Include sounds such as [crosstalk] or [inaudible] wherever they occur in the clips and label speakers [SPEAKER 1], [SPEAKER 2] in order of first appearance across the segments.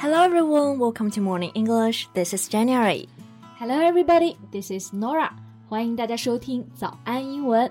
[SPEAKER 1] Hello everyone, welcome to Morning English. This is January.
[SPEAKER 2] Hello everybody, this is Norah. 欢迎大家收听早安英文，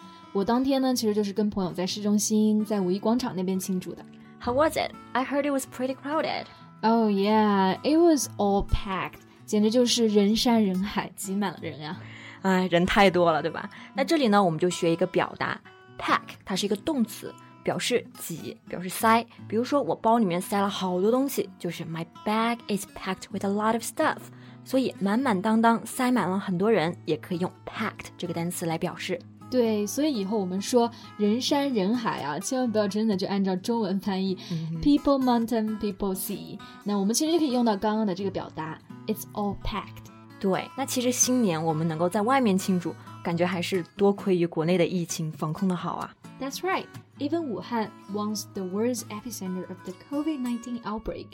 [SPEAKER 2] 我当天呢，其实就是跟朋友在市中心，在五一广场那边庆祝的。
[SPEAKER 1] How was it? I heard it was pretty crowded.
[SPEAKER 2] Oh yeah, it was all packed，简直就是人山人海，挤满了人呀。
[SPEAKER 1] 哎，人太多了，对吧？那这里呢，我们就学一个表达，pack，它是一个动词，表示挤，表示塞。比如说，我包里面塞了好多东西，就是 My bag is packed with a lot of stuff。所以满满当当，塞满了很多人，也可以用 packed 这个单词来表示。
[SPEAKER 2] 对，所以以后我们说人山人海啊，千万不要真的就按照中文翻译、
[SPEAKER 1] 嗯、，
[SPEAKER 2] people mountain people sea。那我们其实就可以用到刚刚的这个表达，it's all packed。
[SPEAKER 1] 对，那其实新年我们能够在外面庆祝，感觉还是多亏于国内的疫情防控的好啊。
[SPEAKER 2] That's right. Even Wuhan, once the world's epicenter of the COVID-19 outbreak,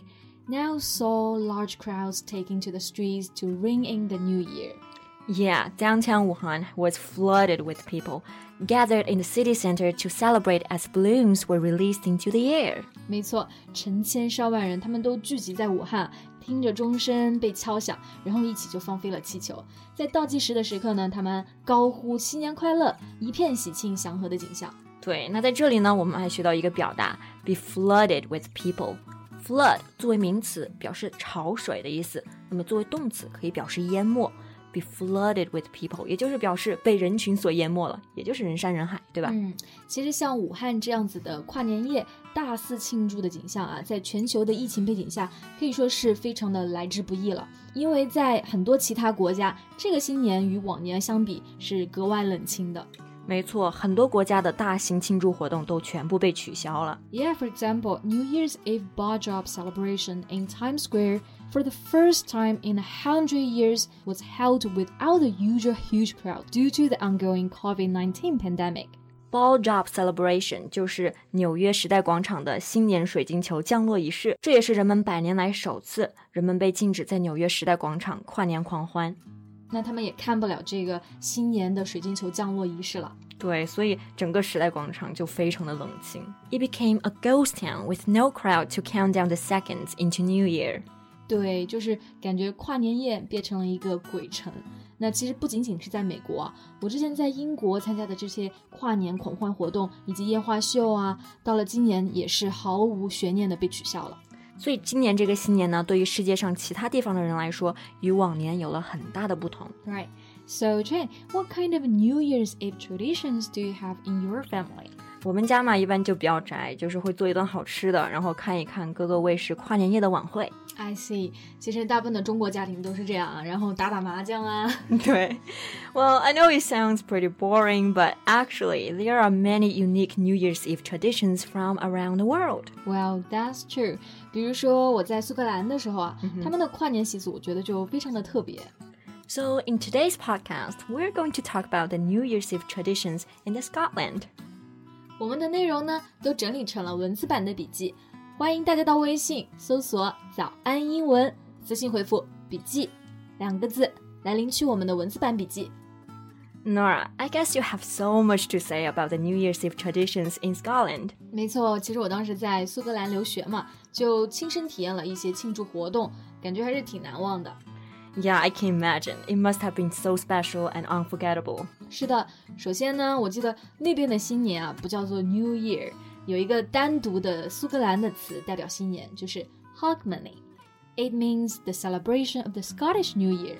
[SPEAKER 2] now saw large crowds taking to the streets to ring in the new year.
[SPEAKER 1] Yeah, downtown Wuhan was flooded with people gathered in the city center to celebrate as balloons were released into the air.
[SPEAKER 2] 没错，成千上万人，他们都聚集在武汉，听着钟声被敲响，然后一起就放飞了气球。在倒计时的时刻呢，他们高呼“新年快乐”，一片喜庆祥和的景象。
[SPEAKER 1] 对，那在这里呢，我们还学到一个表达，be flooded with people。flood 作为名词表示潮水的意思，那么作为动词可以表示淹没。 Be flooded with people，也就是表示被人群所淹没了，也就是人山人海，对吧？
[SPEAKER 2] 嗯，其实像武汉这样子的跨年夜大肆庆祝的景象啊，在全球的疫情背景下，可以说是非常的来之不易了。因为在很多其他国家，这个新年与往年相比是格外冷清的。
[SPEAKER 1] 没错，很多国家的大型庆祝活动都全部被取消了。
[SPEAKER 2] Yeah, for example, New Year's Eve bar drop celebration in Times Square for the first time in a hundred years was held without the usual huge crowd due to the ongoing COVID-19 pandemic.
[SPEAKER 1] Ball drop celebration 就是纽约时代广场的新年水晶球降落仪式，这也是人们百年来首次人们被禁止在纽约时代广场跨年狂欢。
[SPEAKER 2] 那他们也看不了这个新年的水晶球降落仪式了。
[SPEAKER 1] 对，所以整个时代广场就非常的冷清。It became a ghost town with no crowd to count down the seconds into New Year。
[SPEAKER 2] 对，就是感觉跨年夜变成了一个鬼城。那其实不仅仅是在美国啊，我之前在英国参加的这些跨年狂欢活动以及烟花秀啊，到了今年也是毫无悬念的被取消了。
[SPEAKER 1] 所以今年这个新年呢，对于世界上其他地方的人来说，与往年有了很大的不同。
[SPEAKER 2] Right. So, Jen, what kind of New Year's Eve traditions do you have in your family?
[SPEAKER 1] 我们家嘛，一般就比较宅，就是会做一顿好吃的，然后看一看各个卫视跨年夜的晚会。
[SPEAKER 2] I see. 其实大部分的中国家庭都是这样啊，然后打打麻将啊。
[SPEAKER 1] 对，Well, I [laughs] know it sounds pretty boring, but actually, there are many unique New Year's Eve traditions from around the world.
[SPEAKER 2] Well, that's true. 比如说我在苏格兰的时候啊，他们的跨年习俗我觉得就非常的特别。
[SPEAKER 1] So, in today's podcast, we're going to talk about the New Year's Eve traditions in the Scotland.
[SPEAKER 2] 我们的内容呢都整理成了文字版的笔记， 欢迎大家到微信搜索“早安英文”，私信回复“笔记”两个字来领取我们的文字版笔记。
[SPEAKER 1] Norah, I guess you have so much to say about the New Year's Eve traditions in Scotland.
[SPEAKER 2] 没错，其实我当时在苏格兰留学嘛，就亲身体验了一些庆祝活动，感觉还是挺难忘的。
[SPEAKER 1] Yeah, I can imagine. It must have been so special and unforgettable.
[SPEAKER 2] 是的，首先呢，我记得那边的新年啊，不叫做 New Year，有一个单独的苏格兰的词代表新年，就是 Hogmanay。It means the celebration of the Scottish New Year.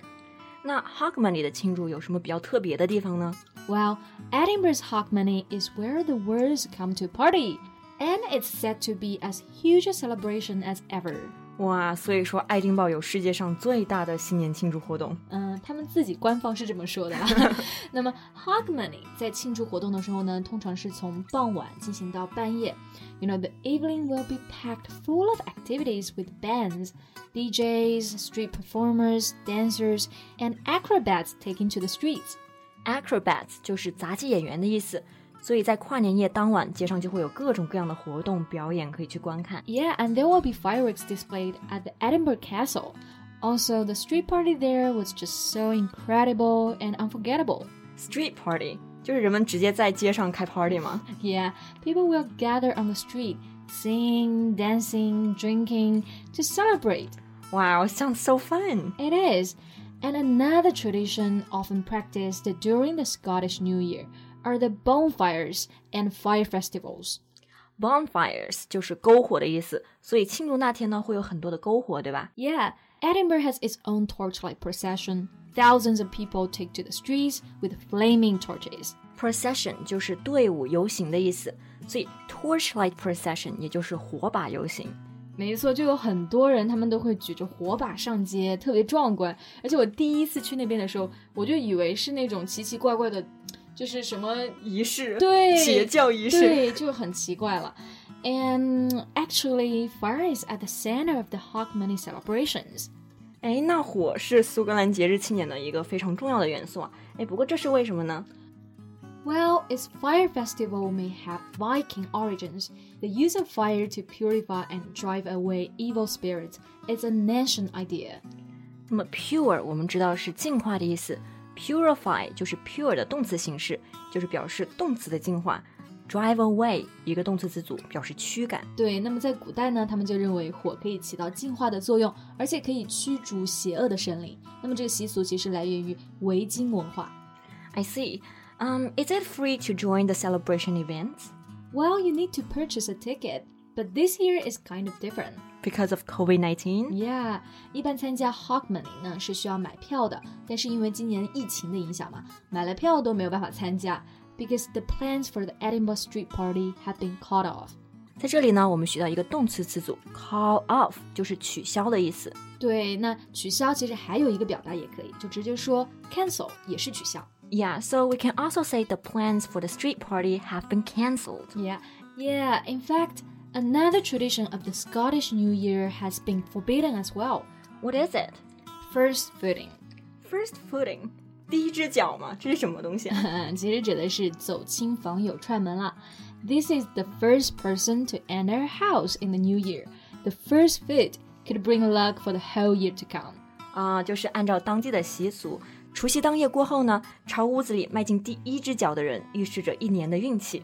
[SPEAKER 1] 那 Hogmanay 的庆祝有什么比较特别的地方呢？
[SPEAKER 2] Well, Edinburgh's Hogmanay is where the world come to party, and it's said to be as huge a celebration as ever.
[SPEAKER 1] 哇，所以说爱丁堡有世界上最大的新年庆祝活动。
[SPEAKER 2] 嗯，他们自己官方是这么说的。那么 Hogmanay 在庆祝活动的时候呢，通常是从傍晚进行到半夜。You know, the evening will be packed full of activities with bands, DJs, street performers, dancers, and acrobats taking to the streets.
[SPEAKER 1] Acrobats 就是杂技演员的意思。所以在跨年夜当晚，街上就会有各种各样的活动表演可以去观看。
[SPEAKER 2] Yeah, and there will be fireworks displayed at the Edinburgh Castle. Also, the street party there was just so incredible and unforgettable.
[SPEAKER 1] Street party 就是人们直接在街上开 party 吗？
[SPEAKER 2] Yeah, people will gather on the street, sing, dancing, drinking to celebrate.
[SPEAKER 1] Wow, sounds so fun.
[SPEAKER 2] It is. And another tradition often practiced during the Scottish New Year are the bonfires and fire festivals.
[SPEAKER 1] Bonfires 就是篝火的意思，所以庆祝那天呢会有很多的篝火，对吧？
[SPEAKER 2] Yeah, Edinburgh has its own torchlight procession. Thousands of people take to the streets with flaming torches.
[SPEAKER 1] Procession 就是队伍游行的意思，所以 torchlight procession 也就是火把游行。
[SPEAKER 2] 没错，就有很多人，他们都会举着火把上街，特别壮观。而且我第一次去那边的时候，我就以为是那种奇奇怪怪的。 就是什么
[SPEAKER 1] 仪式，
[SPEAKER 2] 对
[SPEAKER 1] 邪教仪式，
[SPEAKER 2] 对，就很奇怪了。And [laughs] actually, fire is at the center of the Hogmanay celebrations.
[SPEAKER 1] 哎，那火是苏格兰节日庆典的一个非常重要的元素啊。哎，不过这是为什么呢？
[SPEAKER 2] Well, its fire festival may have Viking origins. The use of fire to purify and drive away evil spirits is an ancient idea.
[SPEAKER 1] 那么 pure 我们知道是净化的意思。 Purify 就是 pure 的动词形式，就是表示动词的净化。Drive away 一个动词词组表示驱赶。
[SPEAKER 2] 对，那么在古代呢，他们就认为火可以起到净化的作用，而且可以驱逐邪恶的神灵。那么这个习俗其实来源于维京文化。
[SPEAKER 1] I see. Um, is it free to join the celebration events?
[SPEAKER 2] Well, you need to purchase a ticket, but this year is kind of different
[SPEAKER 1] because of COVID-19?
[SPEAKER 2] Yeah，一般参加 Hogmanay 呢是需要买票的，但是因为今年疫情的影响嘛，买了票都没有办法参加，because the plans for the Edinburgh Street Party have been called off。
[SPEAKER 1] 在这里呢，我们学到一个动词词组 call off，就是取消的意思。
[SPEAKER 2] 对，那取消其实还有一个表达也可以，就直接说 cancel 也是取消。
[SPEAKER 1] Yeah, so we can also say the plans for the street party have been cancelled.
[SPEAKER 2] Yeah, yeah. In fact. Another tradition of the Scottish New Year has been forbidden as well.
[SPEAKER 1] What is it?
[SPEAKER 2] First footing.
[SPEAKER 1] First footing. 第一只脚吗？这是什么东西
[SPEAKER 2] 啊？其实指的是走亲访友串门啦。This [laughs] is the first person to enter a house in the new year. The first foot could bring luck for the whole year to come.
[SPEAKER 1] 啊，就是按照当地的习俗，除夕当夜过后呢，朝屋子里迈进第一只脚的人，预示着一年的运气。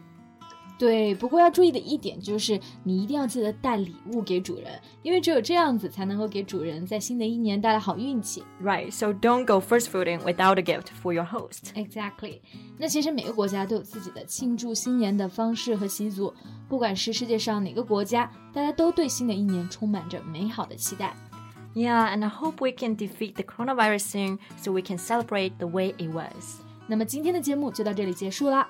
[SPEAKER 2] 对，不过要注意的一点就是，你一定要记得带礼物给主人，因为只有这样子才能够给主人在新的一年带来好运气。
[SPEAKER 1] Right, so don't go first footing without a gift for your host.
[SPEAKER 2] Exactly. 那其实每个国家都有自己的庆祝新年的方式和习俗，不管是世界上哪个国家，大家都对新的一年充满着美好的期待。
[SPEAKER 1] Yeah, and I hope we can defeat the coronavirus soon, so we can celebrate the way it was.
[SPEAKER 2] 那么今天的节目就到这里结束啦。